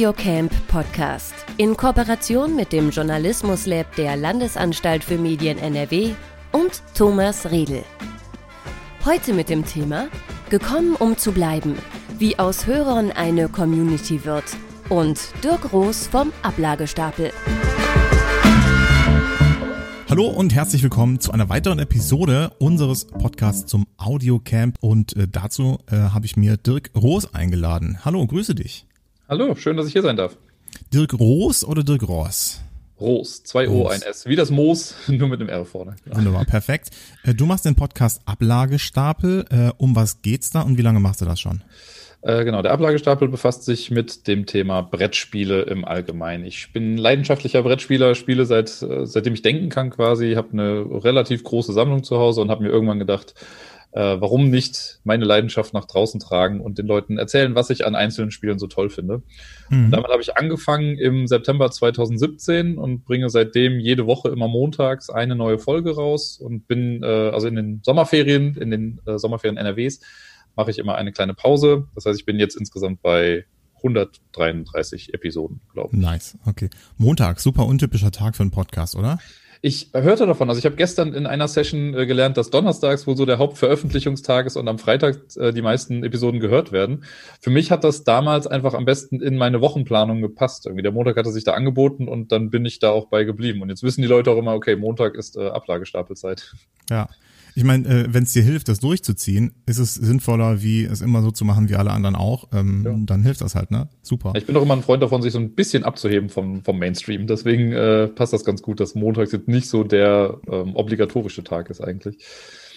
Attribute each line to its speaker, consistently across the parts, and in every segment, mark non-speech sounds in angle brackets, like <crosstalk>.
Speaker 1: Audiocamp Podcast in Kooperation mit dem Journalismus Lab der Landesanstalt für Medien NRW und Thomas Riedel. Heute mit dem Thema Gekommen um zu bleiben, wie aus Hörern eine Community wird und Dirk Roos vom Ablagestapel.
Speaker 2: Hallo und herzlich willkommen zu einer weiteren Episode unseres Podcasts zum Audiocamp und äh, dazu äh, habe ich mir Dirk Roos eingeladen. Hallo, grüße dich.
Speaker 3: Hallo, schön, dass ich hier sein darf.
Speaker 2: Dirk Roos oder Dirk Roos?
Speaker 3: Roos, zwei O, ein S. Wie das Moos, <laughs> nur mit dem R vorne.
Speaker 2: Wunderbar, perfekt. Äh, du machst den Podcast Ablagestapel. Äh, um was geht's da und wie lange machst du das schon?
Speaker 3: Äh, genau, der Ablagestapel befasst sich mit dem Thema Brettspiele im Allgemeinen. Ich bin leidenschaftlicher Brettspieler, spiele seit seitdem ich denken kann quasi, habe eine relativ große Sammlung zu Hause und habe mir irgendwann gedacht, äh, warum nicht meine Leidenschaft nach draußen tragen und den Leuten erzählen, was ich an einzelnen Spielen so toll finde. Mhm. Damit habe ich angefangen im September 2017 und bringe seitdem jede Woche immer montags eine neue Folge raus und bin äh, also in den Sommerferien, in den äh, Sommerferien NRWs mache ich immer eine kleine Pause. Das heißt, ich bin jetzt insgesamt bei 133 Episoden, glaube ich.
Speaker 2: Nice, okay. Montag, super untypischer Tag für einen Podcast, oder?
Speaker 3: Ich hörte davon, also ich habe gestern in einer Session äh, gelernt, dass donnerstags wohl so der Hauptveröffentlichungstag ist und am Freitag äh, die meisten Episoden gehört werden. Für mich hat das damals einfach am besten in meine Wochenplanung gepasst. Irgendwie der Montag hatte sich da angeboten und dann bin ich da auch bei geblieben. Und jetzt wissen die Leute auch immer, okay, Montag ist äh, Ablagestapelzeit.
Speaker 2: Ja, ich meine, äh, wenn es dir hilft, das durchzuziehen, ist es sinnvoller, wie es immer so zu machen wie alle anderen auch. Ähm, ja. Dann hilft das halt, ne? Super.
Speaker 3: Ich bin auch immer ein Freund davon, sich so ein bisschen abzuheben vom, vom Mainstream. Deswegen äh, passt das ganz gut, dass Montags jetzt nicht so der ähm, obligatorische Tag ist eigentlich.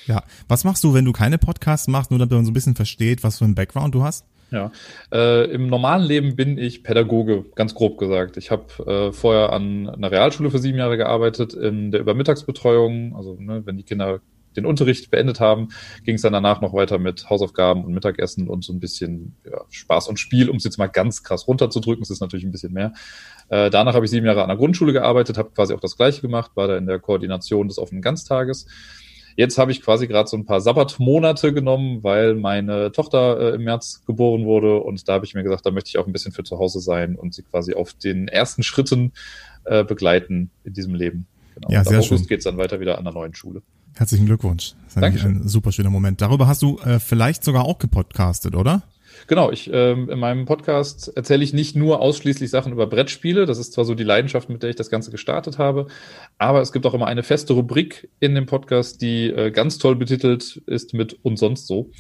Speaker 2: Ja. Was machst du, wenn du keine Podcasts machst, nur damit man so ein bisschen versteht, was für einen Background du hast?
Speaker 3: Ja, äh, im normalen Leben bin ich Pädagoge, ganz grob gesagt. Ich habe äh, vorher an einer Realschule für sieben Jahre gearbeitet in der Übermittagsbetreuung, also ne, wenn die Kinder den Unterricht beendet haben, ging es dann danach noch weiter mit Hausaufgaben und Mittagessen und so ein bisschen ja, Spaß und Spiel, um es jetzt mal ganz krass runterzudrücken. Es ist natürlich ein bisschen mehr. Äh, danach habe ich sieben Jahre an der Grundschule gearbeitet, habe quasi auch das Gleiche gemacht, war da in der Koordination des offenen Ganztages. Jetzt habe ich quasi gerade so ein paar Sabbatmonate genommen, weil meine Tochter äh, im März geboren wurde und da habe ich mir gesagt, da möchte ich auch ein bisschen für zu Hause sein und sie quasi auf den ersten Schritten äh, begleiten in diesem Leben.
Speaker 2: Genau. Ja, und sehr August
Speaker 3: geht es dann weiter wieder an der neuen Schule.
Speaker 2: Herzlichen Glückwunsch. Das ist eigentlich ein super schöner Moment. Darüber hast du äh, vielleicht sogar auch gepodcastet, oder?
Speaker 3: Genau, ich ähm, in meinem Podcast erzähle ich nicht nur ausschließlich Sachen über Brettspiele. Das ist zwar so die Leidenschaft, mit der ich das Ganze gestartet habe, aber es gibt auch immer eine feste Rubrik in dem Podcast, die äh, ganz toll betitelt ist mit und sonst so.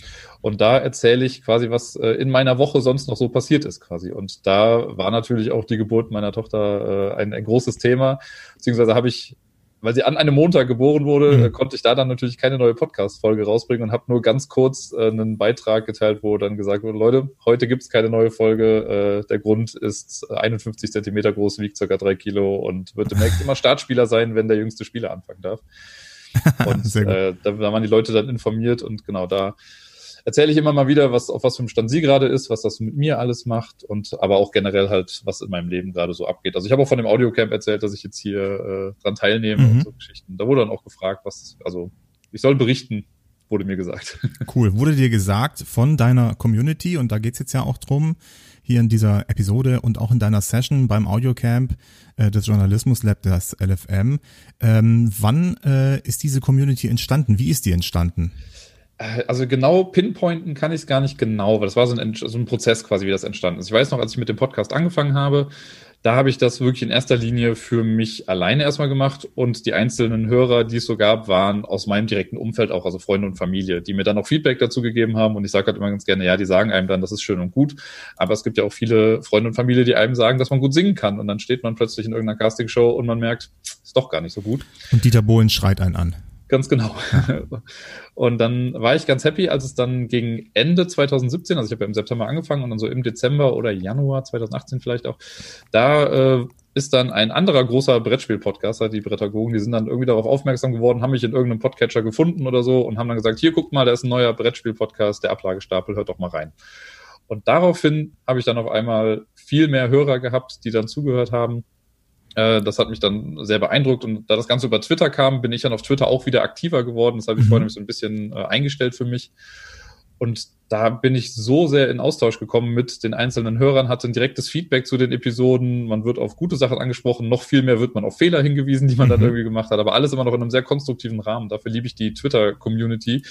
Speaker 3: Und da erzähle ich quasi, was äh, in meiner Woche sonst noch so passiert ist, quasi. Und da war natürlich auch die Geburt meiner Tochter äh, ein, ein großes Thema. Beziehungsweise habe ich weil sie an einem Montag geboren wurde, mhm. konnte ich da dann natürlich keine neue Podcast-Folge rausbringen und habe nur ganz kurz äh, einen Beitrag geteilt, wo dann gesagt wurde, Leute, heute gibt's keine neue Folge. Äh, der Grund ist 51 Zentimeter groß, wiegt circa drei Kilo und wird demnächst immer Startspieler sein, wenn der jüngste Spieler anfangen darf. <laughs> Und äh, da, da waren die Leute dann informiert und genau da erzähle ich immer mal wieder, was auf was für einem Stand sie gerade ist, was das mit mir alles macht und aber auch generell halt, was in meinem Leben gerade so abgeht. Also ich habe auch von dem Audiocamp erzählt, dass ich jetzt hier äh, dran teilnehme mhm. und so Geschichten. Da wurde dann auch gefragt, was, also ich soll berichten, wurde mir gesagt. <laughs>
Speaker 2: Cool. Wurde dir gesagt von deiner Community, und da geht's jetzt ja auch drum, hier in dieser Episode und auch in deiner Session beim Audiocamp äh, des Journalismus Lab, das LFM. Ähm, wann äh, ist diese Community entstanden? Wie ist die entstanden?
Speaker 3: Äh, also genau pinpointen kann ich es gar nicht genau, weil das war so ein, so ein Prozess quasi, wie das entstanden ist. Ich weiß noch, als ich mit dem Podcast angefangen habe, da habe ich das wirklich in erster Linie für mich alleine erstmal gemacht und die einzelnen Hörer, die es so gab, waren aus meinem direkten Umfeld auch, also Freunde und Familie, die mir dann auch Feedback dazu gegeben haben und ich sage halt immer ganz gerne, ja, die sagen einem dann, das ist schön und gut, aber es gibt ja auch viele Freunde und Familie, die einem sagen, dass man gut singen kann und dann steht man plötzlich in irgendeiner Castingshow und man merkt, ist doch gar nicht so gut.
Speaker 2: Und Dieter Bohlen schreit einen an.
Speaker 3: Ganz genau. Und dann war ich ganz happy, als es dann gegen Ende 2017, also ich habe ja im September angefangen und dann so im Dezember oder Januar 2018 vielleicht auch, da äh, ist dann ein anderer großer Brettspiel-Podcaster, die Brettagogen, die sind dann irgendwie darauf aufmerksam geworden, haben mich in irgendeinem Podcatcher gefunden oder so und haben dann gesagt, hier guckt mal, da ist ein neuer Brettspiel-Podcast, der Ablagestapel, hört doch mal rein. Und daraufhin habe ich dann auf einmal viel mehr Hörer gehabt, die dann zugehört haben das hat mich dann sehr beeindruckt und da das Ganze über Twitter kam, bin ich dann auf Twitter auch wieder aktiver geworden. Das habe ich mhm. vorhin so ein bisschen äh, eingestellt für mich. Und da bin ich so sehr in Austausch gekommen mit den einzelnen Hörern, hatte ein direktes Feedback zu den Episoden, man wird auf gute Sachen angesprochen, noch viel mehr wird man auf Fehler hingewiesen, die man mhm. dann irgendwie gemacht hat, aber alles immer noch in einem sehr konstruktiven Rahmen. Dafür liebe ich die Twitter-Community,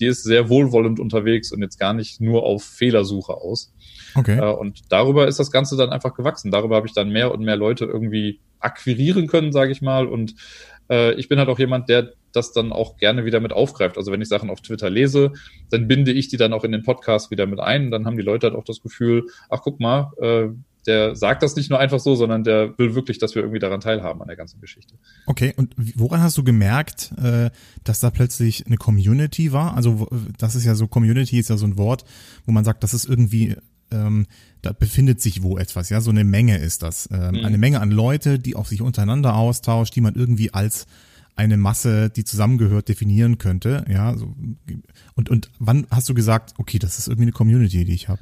Speaker 3: die ist sehr wohlwollend unterwegs und jetzt gar nicht nur auf Fehlersuche aus. Okay. Äh, und darüber ist das Ganze dann einfach gewachsen. Darüber habe ich dann mehr und mehr Leute irgendwie akquirieren können, sage ich mal. Und äh, ich bin halt auch jemand, der das dann auch gerne wieder mit aufgreift. Also wenn ich Sachen auf Twitter lese, dann binde ich die dann auch in den Podcast wieder mit ein. Dann haben die Leute halt auch das Gefühl, ach guck mal, äh, der sagt das nicht nur einfach so, sondern der will wirklich, dass wir irgendwie daran teilhaben an der ganzen Geschichte.
Speaker 2: Okay, und woran hast du gemerkt, äh, dass da plötzlich eine Community war? Also das ist ja so, Community ist ja so ein Wort, wo man sagt, das ist irgendwie ähm, da befindet sich wo etwas, ja, so eine Menge ist das. Ähm, mhm. Eine Menge an Leute, die auch sich untereinander austauscht, die man irgendwie als eine Masse, die zusammengehört, definieren könnte, ja. So, und, und wann hast du gesagt, okay, das ist irgendwie eine Community, die ich habe?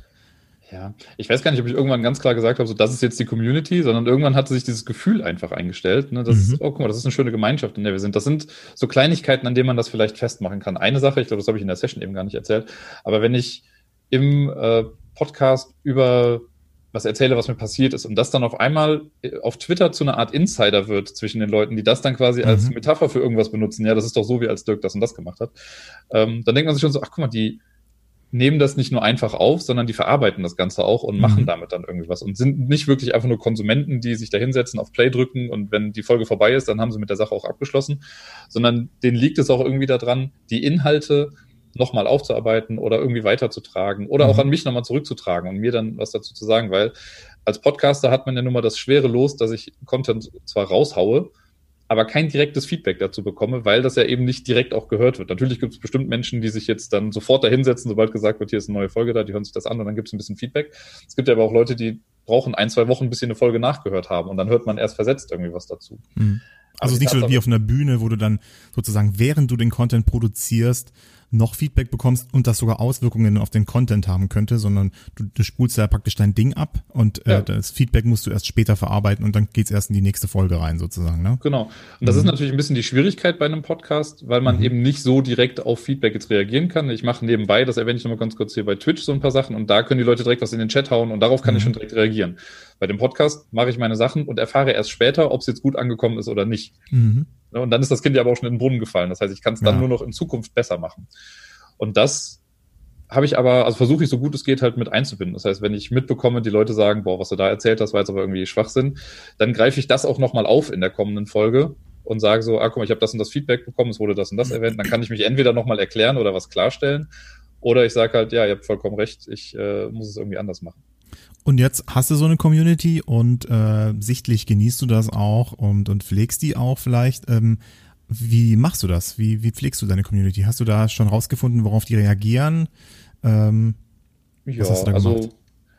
Speaker 3: Ja, ich weiß gar nicht, ob ich irgendwann ganz klar gesagt habe, so das ist jetzt die Community, sondern irgendwann hatte sich dieses Gefühl einfach eingestellt. Ne? Das mhm. ist, oh, guck mal, das ist eine schöne Gemeinschaft, in der wir sind. Das sind so Kleinigkeiten, an denen man das vielleicht festmachen kann. Eine Sache, ich glaube, das habe ich in der Session eben gar nicht erzählt, aber wenn ich im äh, Podcast über was erzähle, was mir passiert ist und das dann auf einmal äh, auf Twitter zu einer Art Insider wird zwischen den Leuten, die das dann quasi mhm. als Metapher für irgendwas benutzen. Ja, das ist doch so, wie als Dirk das und das gemacht hat. Ähm, dann denkt man sich schon so, ach guck mal, die nehmen das nicht nur einfach auf, sondern die verarbeiten das Ganze auch und mhm. machen damit dann irgendwie was und sind nicht wirklich einfach nur Konsumenten, die sich da hinsetzen, auf Play drücken und wenn die Folge vorbei ist, dann haben sie mit der Sache auch abgeschlossen, sondern denen liegt es auch irgendwie daran, die Inhalte nochmal aufzuarbeiten oder irgendwie weiterzutragen oder mhm. auch an mich nochmal zurückzutragen und mir dann was dazu zu sagen, weil als Podcaster hat man ja nun mal das schwere Los, dass ich Content zwar raushaue, aber kein direktes Feedback dazu bekomme, weil das ja eben nicht direkt auch gehört wird. Natürlich gibt es bestimmt Menschen, die sich jetzt dann sofort dahinsetzen, sobald gesagt wird, hier ist eine neue Folge da, die hören sich das an und dann gibt es ein bisschen Feedback. Es gibt ja aber auch Leute, die brauchen ein, zwei Wochen, bis sie eine Folge nachgehört haben und dann hört man erst versetzt irgendwie was dazu.
Speaker 2: Mhm. Also es ist nicht so wie auf einer Bühne, wo du dann sozusagen, während du den Content produzierst, noch Feedback bekommst und das sogar Auswirkungen auf den Content haben könnte, sondern du, du spulst ja praktisch dein Ding ab und äh, ja. das Feedback musst du erst später verarbeiten und dann geht's erst in die nächste Folge rein sozusagen. Ne?
Speaker 3: Genau. Und das mhm. ist natürlich ein bisschen die Schwierigkeit bei einem Podcast, weil man mhm. eben nicht so direkt auf Feedback jetzt reagieren kann. Ich mache nebenbei, das erwähne ich nochmal ganz kurz hier bei Twitch so ein paar Sachen und da können die Leute direkt was in den Chat hauen und darauf kann mhm. ich schon direkt reagieren. Bei dem Podcast mache ich meine Sachen und erfahre erst später, ob es jetzt gut angekommen ist oder nicht. Mhm. Und dann ist das Kind ja aber auch schon in den Brunnen gefallen. Das heißt, ich kann es dann ja. nur noch in Zukunft besser machen. Und das habe ich aber, also versuche ich so gut es geht halt mit einzubinden. Das heißt, wenn ich mitbekomme, die Leute sagen, boah, was du da erzählt hast, war jetzt aber irgendwie Schwachsinn, dann greife ich das auch nochmal auf in der kommenden Folge und sage so, ah, guck mal, ich habe das und das Feedback bekommen, es wurde das und das erwähnt, dann kann ich mich entweder nochmal erklären oder was klarstellen oder ich sage halt, ja, ihr habt vollkommen recht, ich äh, muss es irgendwie anders machen.
Speaker 2: Und jetzt hast du so eine Community und äh, sichtlich genießt du das auch und, und pflegst die auch vielleicht. Ähm, wie machst du das? Wie, wie pflegst du deine Community? Hast du da schon rausgefunden, worauf die reagieren? Ähm,
Speaker 3: ja, also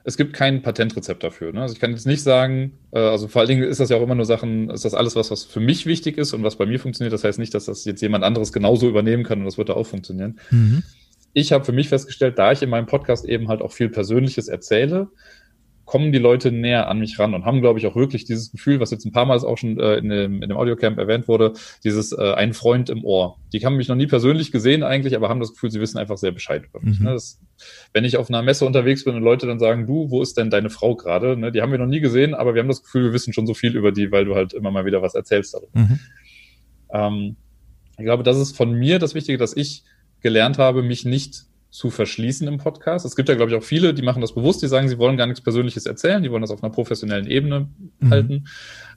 Speaker 3: es gibt kein Patentrezept dafür. Ne? Also ich kann jetzt nicht sagen, äh, also vor allen Dingen ist das ja auch immer nur Sachen, ist das alles was, was für mich wichtig ist und was bei mir funktioniert. Das heißt nicht, dass das jetzt jemand anderes genauso übernehmen kann und das wird da auch funktionieren. Mhm. Ich habe für mich festgestellt, da ich in meinem Podcast eben halt auch viel Persönliches erzähle, kommen die Leute näher an mich ran und haben, glaube ich, auch wirklich dieses Gefühl, was jetzt ein paar Mal auch schon äh, in, dem, in dem Audiocamp erwähnt wurde, dieses äh, ein Freund im Ohr. Die haben mich noch nie persönlich gesehen eigentlich, aber haben das Gefühl, sie wissen einfach sehr Bescheid über mich. Mhm. Ne? Das, wenn ich auf einer Messe unterwegs bin und Leute dann sagen, du, wo ist denn deine Frau gerade? Ne? Die haben wir noch nie gesehen, aber wir haben das Gefühl, wir wissen schon so viel über die, weil du halt immer mal wieder was erzählst darüber. Mhm. Ähm, ich glaube, das ist von mir das Wichtige, dass ich gelernt habe, mich nicht zu verschließen im Podcast. Es gibt ja, glaube ich, auch viele, die machen das bewusst, die sagen, sie wollen gar nichts Persönliches erzählen, die wollen das auf einer professionellen Ebene mhm. halten.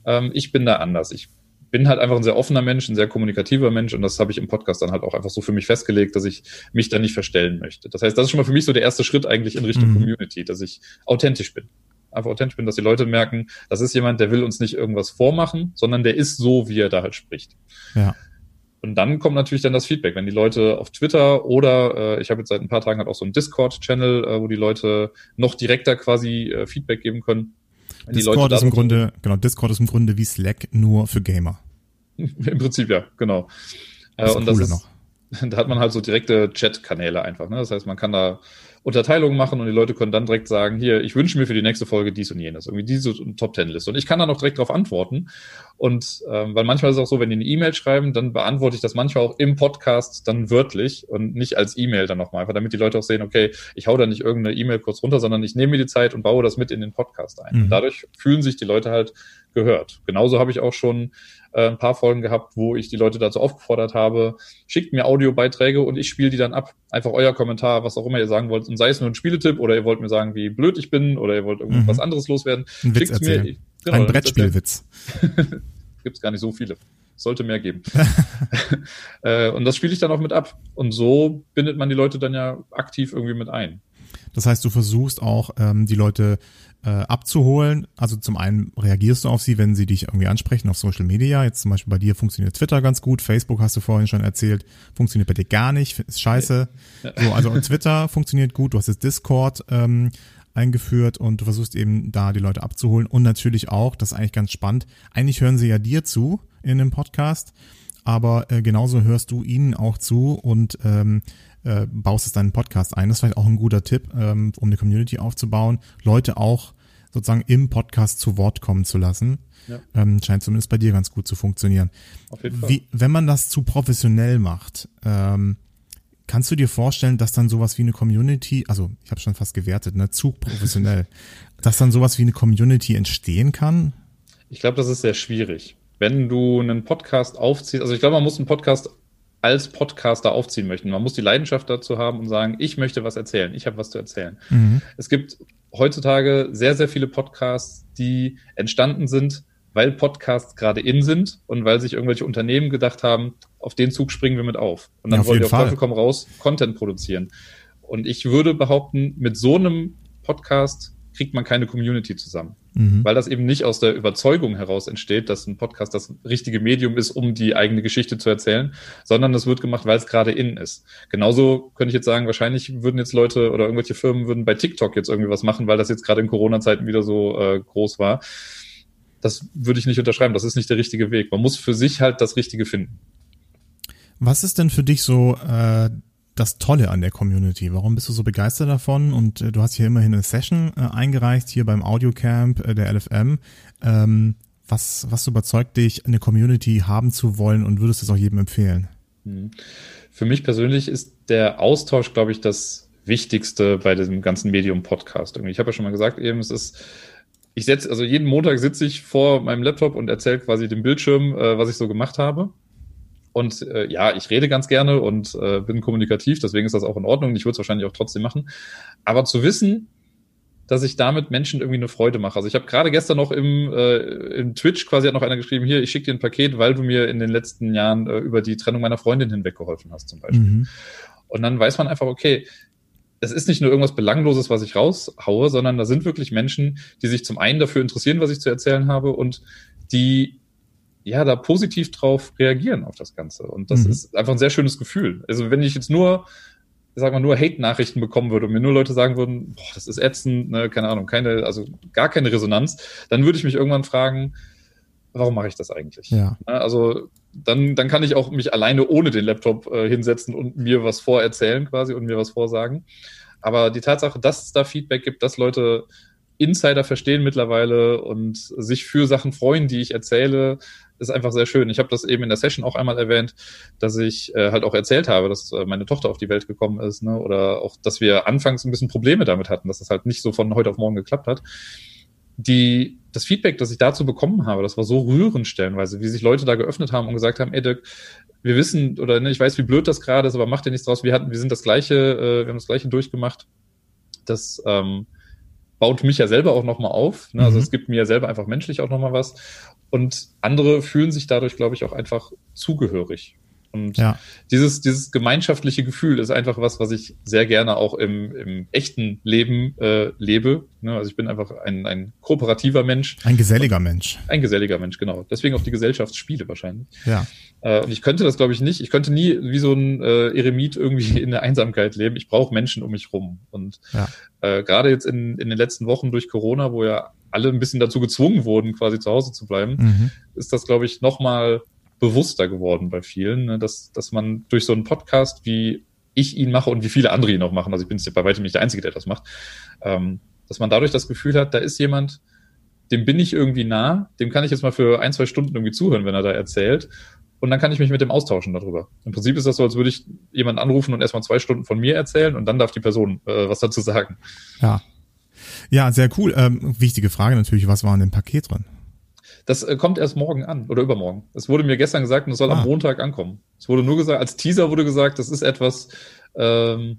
Speaker 3: Ähm, ich bin da anders. Ich bin halt einfach ein sehr offener Mensch, ein sehr kommunikativer Mensch und das habe ich im Podcast dann halt auch einfach so für mich festgelegt, dass ich mich da nicht verstellen möchte. Das heißt, das ist schon mal für mich so der erste Schritt eigentlich in Richtung mhm. Community, dass ich authentisch bin. Einfach authentisch bin, dass die Leute merken, das ist jemand, der will uns nicht irgendwas vormachen, sondern der ist so, wie er da halt spricht. Ja. Und dann kommt natürlich dann das Feedback, wenn die Leute auf Twitter oder äh, ich habe jetzt seit ein paar Tagen halt auch so einen Discord-Channel, äh, wo die Leute noch direkter quasi äh, Feedback geben können.
Speaker 2: Discord ist im Grunde, genau, Discord ist im Grunde wie Slack nur für Gamer. <laughs>
Speaker 3: Im Prinzip ja, genau.
Speaker 2: Das äh, und das ist, noch. <laughs>
Speaker 3: da hat man halt so direkte Chat-Kanäle einfach. Ne? Das heißt, man kann da Unterteilungen machen und die Leute können dann direkt sagen, hier, ich wünsche mir für die nächste Folge dies und jenes, irgendwie diese Top Ten Liste. Und ich kann dann auch direkt darauf antworten. Und ähm, weil manchmal ist es auch so, wenn die eine E-Mail schreiben, dann beantworte ich das manchmal auch im Podcast dann wörtlich und nicht als E-Mail dann nochmal, einfach damit die Leute auch sehen, okay, ich hau da nicht irgendeine E-Mail kurz runter, sondern ich nehme mir die Zeit und baue das mit in den Podcast ein. Mhm. Dadurch fühlen sich die Leute halt gehört. Genauso habe ich auch schon äh, ein paar Folgen gehabt, wo ich die Leute dazu aufgefordert habe, schickt mir Audiobeiträge und ich spiele die dann ab. Einfach euer Kommentar, was auch immer ihr sagen wollt. Und sei es nur ein Spieletipp oder ihr wollt mir sagen, wie blöd ich bin oder ihr wollt irgendwas mhm. anderes loswerden.
Speaker 2: Ein Witz mir. Genau, ein Brettspielwitz. <laughs>
Speaker 3: Gibt gar nicht so viele. Sollte mehr geben. <laughs> äh, und das spiele ich dann auch mit ab. Und so bindet man die Leute dann ja aktiv irgendwie mit ein.
Speaker 2: Das heißt, du versuchst auch, ähm, die Leute äh, abzuholen. Also zum einen reagierst du auf sie, wenn sie dich irgendwie ansprechen auf Social Media. Jetzt zum Beispiel bei dir funktioniert Twitter ganz gut, Facebook hast du vorhin schon erzählt, funktioniert bei dir gar nicht, ist scheiße. So, also Twitter <laughs> funktioniert gut, du hast jetzt Discord ähm, eingeführt und du versuchst eben da die Leute abzuholen und natürlich auch, das ist eigentlich ganz spannend, eigentlich hören sie ja dir zu in dem Podcast, aber äh, genauso hörst du ihnen auch zu und ähm, äh, baust es deinen Podcast ein. Das ist vielleicht auch ein guter Tipp, ähm, um eine Community aufzubauen, Leute auch sozusagen im Podcast zu Wort kommen zu lassen. Ja. Ähm, scheint zumindest bei dir ganz gut zu funktionieren. Auf jeden Fall. Wie, wenn man das zu professionell macht, ähm, kannst du dir vorstellen, dass dann sowas wie eine Community, also ich habe schon fast gewertet, ne, zu professionell, <laughs> dass dann sowas wie eine Community entstehen kann?
Speaker 3: Ich glaube, das ist sehr schwierig. Wenn du einen Podcast aufziehst, also ich glaube, man muss einen Podcast als Podcaster aufziehen möchten. Man muss die Leidenschaft dazu haben und sagen, ich möchte was erzählen, ich habe was zu erzählen. Mhm. Es gibt heutzutage sehr, sehr viele Podcasts, die entstanden sind, weil Podcasts gerade in sind und weil sich irgendwelche Unternehmen gedacht haben, auf den Zug springen wir mit auf. Und dann ja, wollen wir auf Teufel komm raus Content produzieren. Und ich würde behaupten, mit so einem Podcast kriegt man keine Community zusammen. Mhm. Weil das eben nicht aus der Überzeugung heraus entsteht, dass ein Podcast das richtige Medium ist, um die eigene Geschichte zu erzählen, sondern es wird gemacht, weil es gerade innen ist. Genauso könnte ich jetzt sagen, wahrscheinlich würden jetzt Leute oder irgendwelche Firmen würden bei TikTok jetzt irgendwie was machen, weil das jetzt gerade in Corona-Zeiten wieder so äh, groß war. Das würde ich nicht unterschreiben. Das ist nicht der richtige Weg. Man muss für sich halt das Richtige finden.
Speaker 2: Was ist denn für dich so äh, das Tolle an der Community? Warum bist du so begeistert davon? Und äh, du hast hier immerhin eine Session äh, eingereicht, hier beim Audiocamp äh, der LFM. Ähm, was, was überzeugt dich, eine Community haben zu wollen und würdest es auch jedem empfehlen?
Speaker 3: Mhm. Für mich persönlich ist der Austausch, glaube ich, das Wichtigste bei diesem ganzen Medium-Podcast. Ich habe ja schon mal gesagt, eben, es ist ich setze, also jeden Montag sitze ich vor meinem Laptop und erzähle quasi dem Bildschirm, äh, was ich so gemacht habe. Und äh, ja, ich rede ganz gerne und äh, bin kommunikativ, deswegen ist das auch in Ordnung. Ich würde es wahrscheinlich auch trotzdem machen. Aber zu wissen, dass ich damit Menschen irgendwie eine Freude mache. Also ich habe gerade gestern noch im, äh, im Twitch quasi hat noch einer geschrieben, hier, ich schicke dir ein Paket, weil du mir in den letzten Jahren äh, über die Trennung meiner Freundin hinweg geholfen hast, zum Beispiel. Mhm. Und dann weiß man einfach, okay, das ist nicht nur irgendwas Belangloses, was ich raushaue, sondern da sind wirklich Menschen, die sich zum einen dafür interessieren, was ich zu erzählen habe und die ja, da positiv drauf reagieren auf das Ganze. Und das mhm. ist einfach ein sehr schönes Gefühl. Also wenn ich jetzt nur, sag mal, nur Hate-Nachrichten bekommen würde und mir nur Leute sagen würden, boah, das ist ätzend, ne, keine Ahnung, keine, also gar keine Resonanz, dann würde ich mich irgendwann fragen, warum mache ich das eigentlich? Ja. Ne, also dann, dann kann ich auch mich alleine ohne den Laptop äh, hinsetzen und mir was vorerzählen quasi und mir was vorsagen. Aber die Tatsache, dass es da Feedback gibt, dass Leute Insider verstehen mittlerweile und sich für Sachen freuen, die ich erzähle, ist einfach sehr schön. Ich habe das eben in der Session auch einmal erwähnt, dass ich äh, halt auch erzählt habe, dass äh, meine Tochter auf die Welt gekommen ist, ne? oder auch, dass wir anfangs ein bisschen Probleme damit hatten, dass das halt nicht so von heute auf morgen geklappt hat. Die, das Feedback, das ich dazu bekommen habe, das war so rührend stellenweise, wie sich Leute da geöffnet haben und gesagt haben, ey Dirk, wir wissen, oder ne, ich weiß, wie blöd das gerade ist, aber mach dir nichts draus. Wir hatten, wir sind das gleiche, äh, wir haben das gleiche durchgemacht. Das ähm, baut mich ja selber auch nochmal auf. Ne? Also mhm. es gibt mir ja selber einfach menschlich auch nochmal was. Und andere fühlen sich dadurch, glaube ich, auch einfach zugehörig. Und ja. dieses, dieses gemeinschaftliche Gefühl ist einfach was, was ich sehr gerne auch im, im echten Leben äh, lebe. Ne? Also ich bin einfach ein, ein kooperativer Mensch.
Speaker 2: Ein geselliger Mensch.
Speaker 3: Ein geselliger Mensch, genau. Deswegen auch die Gesellschaftsspiele wahrscheinlich.
Speaker 2: Ja.
Speaker 3: Äh, und ich könnte das, glaube ich, nicht. Ich könnte nie wie so ein äh, Eremit irgendwie <laughs> in der Einsamkeit leben. Ich brauche Menschen um mich rum. Und ja. äh, gerade jetzt in, in den letzten Wochen durch Corona, wo ja alle ein bisschen dazu gezwungen wurden, quasi zu Hause zu bleiben, mhm. ist das, glaube ich, nochmal bewusster geworden bei vielen, ne? dass, dass man durch so einen Podcast, wie ich ihn mache und wie viele andere ihn auch machen, also ich bin jetzt bei weitem nicht der Einzige, der das macht, ähm, dass man dadurch das Gefühl hat, da ist jemand, dem bin ich irgendwie nah, dem kann ich jetzt mal für ein, zwei Stunden irgendwie zuhören, wenn er da erzählt. Und dann kann ich mich mit dem austauschen darüber. Im Prinzip ist das so, als würde ich jemanden anrufen und erstmal zwei Stunden von mir erzählen und dann darf die Person äh, was dazu sagen.
Speaker 2: Ja. Ja, sehr cool. Ähm, wichtige Frage natürlich, was war in dem Paket drin?
Speaker 3: Das äh, kommt erst morgen an oder übermorgen. Es wurde mir gestern gesagt und es soll ah. am Montag ankommen. Es wurde nur gesagt, als Teaser wurde gesagt, das ist etwas, ähm,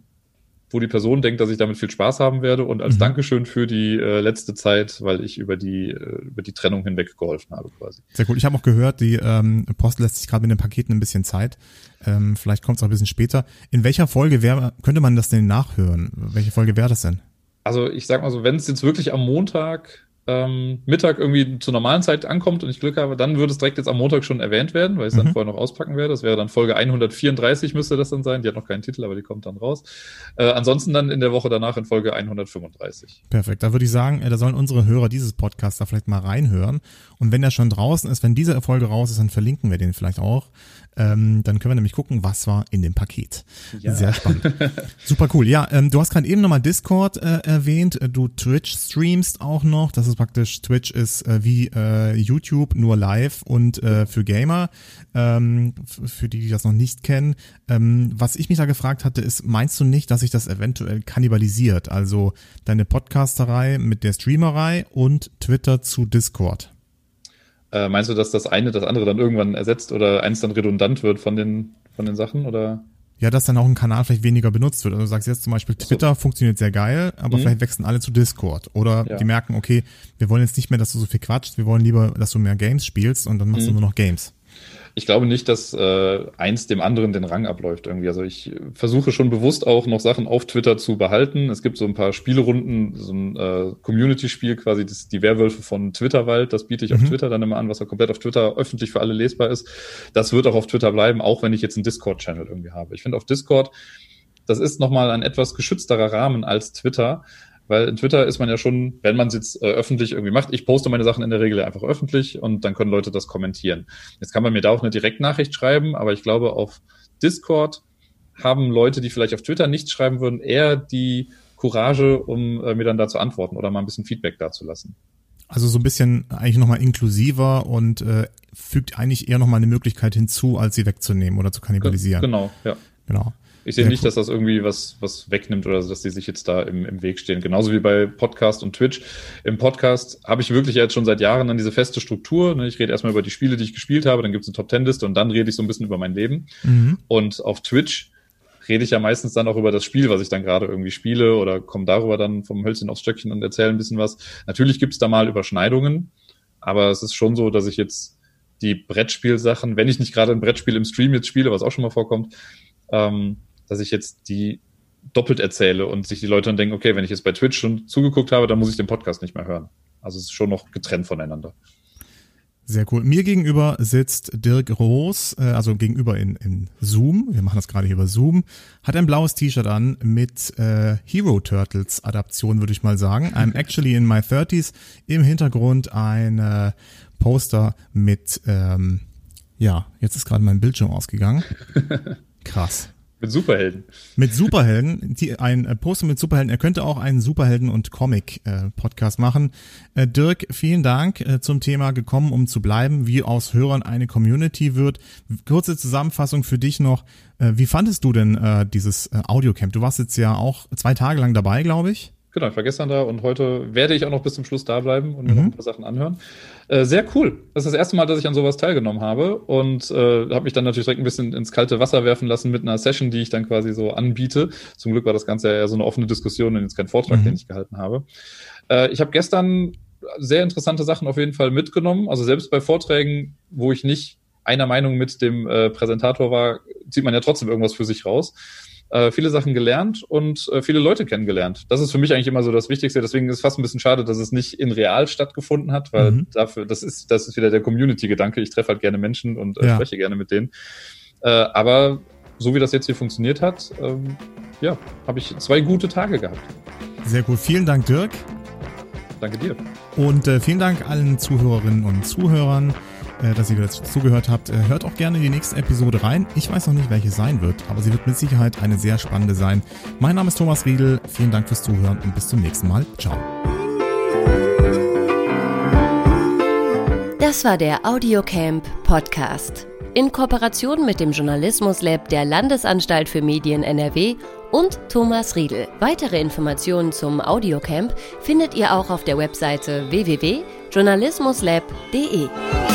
Speaker 3: wo die Person denkt, dass ich damit viel Spaß haben werde und als mhm. Dankeschön für die äh, letzte Zeit, weil ich über die äh, über die Trennung hinweg geholfen habe quasi.
Speaker 2: Sehr cool. Ich habe auch gehört, die ähm, Post lässt sich gerade mit den Paketen ein bisschen Zeit. Ähm, vielleicht kommt es auch ein bisschen später. In welcher Folge wär, könnte man das denn nachhören? Welche Folge wäre das denn?
Speaker 3: Also ich sag mal so, wenn es jetzt wirklich am Montag ähm, Mittag irgendwie zur normalen Zeit ankommt und ich Glück habe, dann würde es direkt jetzt am Montag schon erwähnt werden, weil ich es mhm. dann vorher noch auspacken werde. Das wäre dann Folge 134 müsste das dann sein. Die hat noch keinen Titel, aber die kommt dann raus. Äh, ansonsten dann in der Woche danach in Folge 135.
Speaker 2: Perfekt. Da würde ich sagen, äh, da sollen unsere Hörer dieses Podcasts da vielleicht mal reinhören. Und wenn er schon draußen ist, wenn diese Folge raus ist, dann verlinken wir den vielleicht auch. Ähm, dann können wir nämlich gucken, was war in dem Paket. Ja. Sehr spannend. <laughs> Super cool. Ja, ähm, du hast gerade eben nochmal Discord äh, erwähnt. Äh, du Twitch streamst auch noch. Das ist praktisch, Twitch ist äh, wie äh, YouTube, nur live und äh, für Gamer. Ähm, für die, die das noch nicht kennen. Ähm, was ich mich da gefragt hatte, ist, meinst du nicht, dass sich das eventuell kannibalisiert? Also deine Podcasterei mit der Streamerei und Twitter zu Discord?
Speaker 3: Äh, meinst du, dass das eine das andere dann irgendwann ersetzt oder eins dann redundant wird von den, von den Sachen oder?
Speaker 2: Ja, dass dann auch ein Kanal vielleicht weniger benutzt wird. Also du sagst jetzt zum Beispiel, Twitter so. funktioniert sehr geil, aber mhm. vielleicht wechseln alle zu Discord. Oder ja. die merken, okay, wir wollen jetzt nicht mehr, dass du so viel quatscht, wir wollen lieber, dass du mehr Games spielst und dann machst mhm. du nur noch Games
Speaker 3: ich glaube nicht, dass äh, eins dem anderen den Rang abläuft irgendwie. Also ich versuche schon bewusst auch noch Sachen auf Twitter zu behalten. Es gibt so ein paar Spielerunden, so ein äh, Community-Spiel quasi, das, die Werwölfe von Twitterwald, das biete ich mhm. auf Twitter dann immer an, was ja komplett auf Twitter öffentlich für alle lesbar ist. Das wird auch auf Twitter bleiben, auch wenn ich jetzt einen Discord-Channel irgendwie habe. Ich finde auf Discord, das ist nochmal ein etwas geschützterer Rahmen als Twitter, weil in Twitter ist man ja schon, wenn man es jetzt äh, öffentlich irgendwie macht, ich poste meine Sachen in der Regel einfach öffentlich und dann können Leute das kommentieren. Jetzt kann man mir da auch eine Direktnachricht schreiben, aber ich glaube, auf Discord haben Leute, die vielleicht auf Twitter nichts schreiben würden, eher die Courage, um äh, mir dann da zu antworten oder mal ein bisschen Feedback dazulassen.
Speaker 2: Also so ein bisschen eigentlich nochmal inklusiver und äh, fügt eigentlich eher nochmal eine Möglichkeit hinzu, als sie wegzunehmen oder zu kannibalisieren.
Speaker 3: Genau, ja. Genau. Ich sehe nicht, dass das irgendwie was, was wegnimmt oder dass die sich jetzt da im, im Weg stehen. Genauso wie bei Podcast und Twitch. Im Podcast habe ich wirklich jetzt schon seit Jahren dann diese feste Struktur. Ne? Ich rede erstmal über die Spiele, die ich gespielt habe, dann gibt es eine Top-Ten-Liste und dann rede ich so ein bisschen über mein Leben. Mhm. Und auf Twitch rede ich ja meistens dann auch über das Spiel, was ich dann gerade irgendwie spiele oder komme darüber dann vom Hölzchen aufs Stöckchen und erzähle ein bisschen was. Natürlich gibt es da mal Überschneidungen, aber es ist schon so, dass ich jetzt die Brettspielsachen, wenn ich nicht gerade ein Brettspiel im Stream jetzt spiele, was auch schon mal vorkommt, ähm, dass ich jetzt die doppelt erzähle und sich die Leute dann denken, okay, wenn ich jetzt bei Twitch schon zugeguckt habe, dann muss ich den Podcast nicht mehr hören. Also es ist schon noch getrennt voneinander.
Speaker 2: Sehr cool. Mir gegenüber sitzt Dirk Roos, äh, also gegenüber in, in Zoom. Wir machen das gerade hier über Zoom. Hat ein blaues T-Shirt an mit äh, Hero Turtles Adaption, würde ich mal sagen. I'm <laughs> actually in my 30s. Im Hintergrund ein äh, Poster mit, ähm, ja, jetzt ist gerade mein Bildschirm ausgegangen. <laughs> Krass.
Speaker 3: Mit Superhelden.
Speaker 2: Mit Superhelden. Die, ein äh, Poster mit Superhelden. Er könnte auch einen Superhelden- und Comic-Podcast äh, machen. Äh, Dirk, vielen Dank äh, zum Thema gekommen, um zu bleiben, wie aus Hörern eine Community wird. Kurze Zusammenfassung für dich noch. Äh, wie fandest du denn äh, dieses Audiocamp? Du warst jetzt ja auch zwei Tage lang dabei, glaube ich.
Speaker 3: Genau, ich war gestern da und heute werde ich auch noch bis zum Schluss da bleiben und mir mhm. noch ein paar Sachen anhören. Äh, sehr cool. Das ist das erste Mal, dass ich an sowas teilgenommen habe und äh, habe mich dann natürlich direkt ein bisschen ins kalte Wasser werfen lassen mit einer Session, die ich dann quasi so anbiete. Zum Glück war das Ganze ja eher so eine offene Diskussion und jetzt kein Vortrag, mhm. den ich gehalten habe. Äh, ich habe gestern sehr interessante Sachen auf jeden Fall mitgenommen. Also selbst bei Vorträgen, wo ich nicht einer Meinung mit dem äh, Präsentator war, zieht man ja trotzdem irgendwas für sich raus äh, viele Sachen gelernt und äh, viele Leute kennengelernt. Das ist für mich eigentlich immer so das Wichtigste. Deswegen ist es fast ein bisschen schade, dass es nicht in real stattgefunden hat, weil mhm. dafür, das ist, das ist wieder der Community-Gedanke. Ich treffe halt gerne Menschen und äh, ja. spreche gerne mit denen. Äh, aber so wie das jetzt hier funktioniert hat, ähm, ja, habe ich zwei gute Tage gehabt.
Speaker 2: Sehr gut. Vielen Dank, Dirk.
Speaker 3: Danke dir.
Speaker 2: Und äh, vielen Dank allen Zuhörerinnen und Zuhörern. Äh, dass ihr wieder zugehört habt. Äh, hört auch gerne in die nächste Episode rein. Ich weiß noch nicht, welche sein wird, aber sie wird mit Sicherheit eine sehr spannende sein. Mein Name ist Thomas Riedel. Vielen Dank fürs Zuhören und bis zum nächsten Mal. Ciao.
Speaker 1: Das war der Audiocamp Podcast. In Kooperation mit dem Journalismus Lab der Landesanstalt für Medien NRW und Thomas Riedel. Weitere Informationen zum Audiocamp findet ihr auch auf der Webseite www.journalismuslab.de.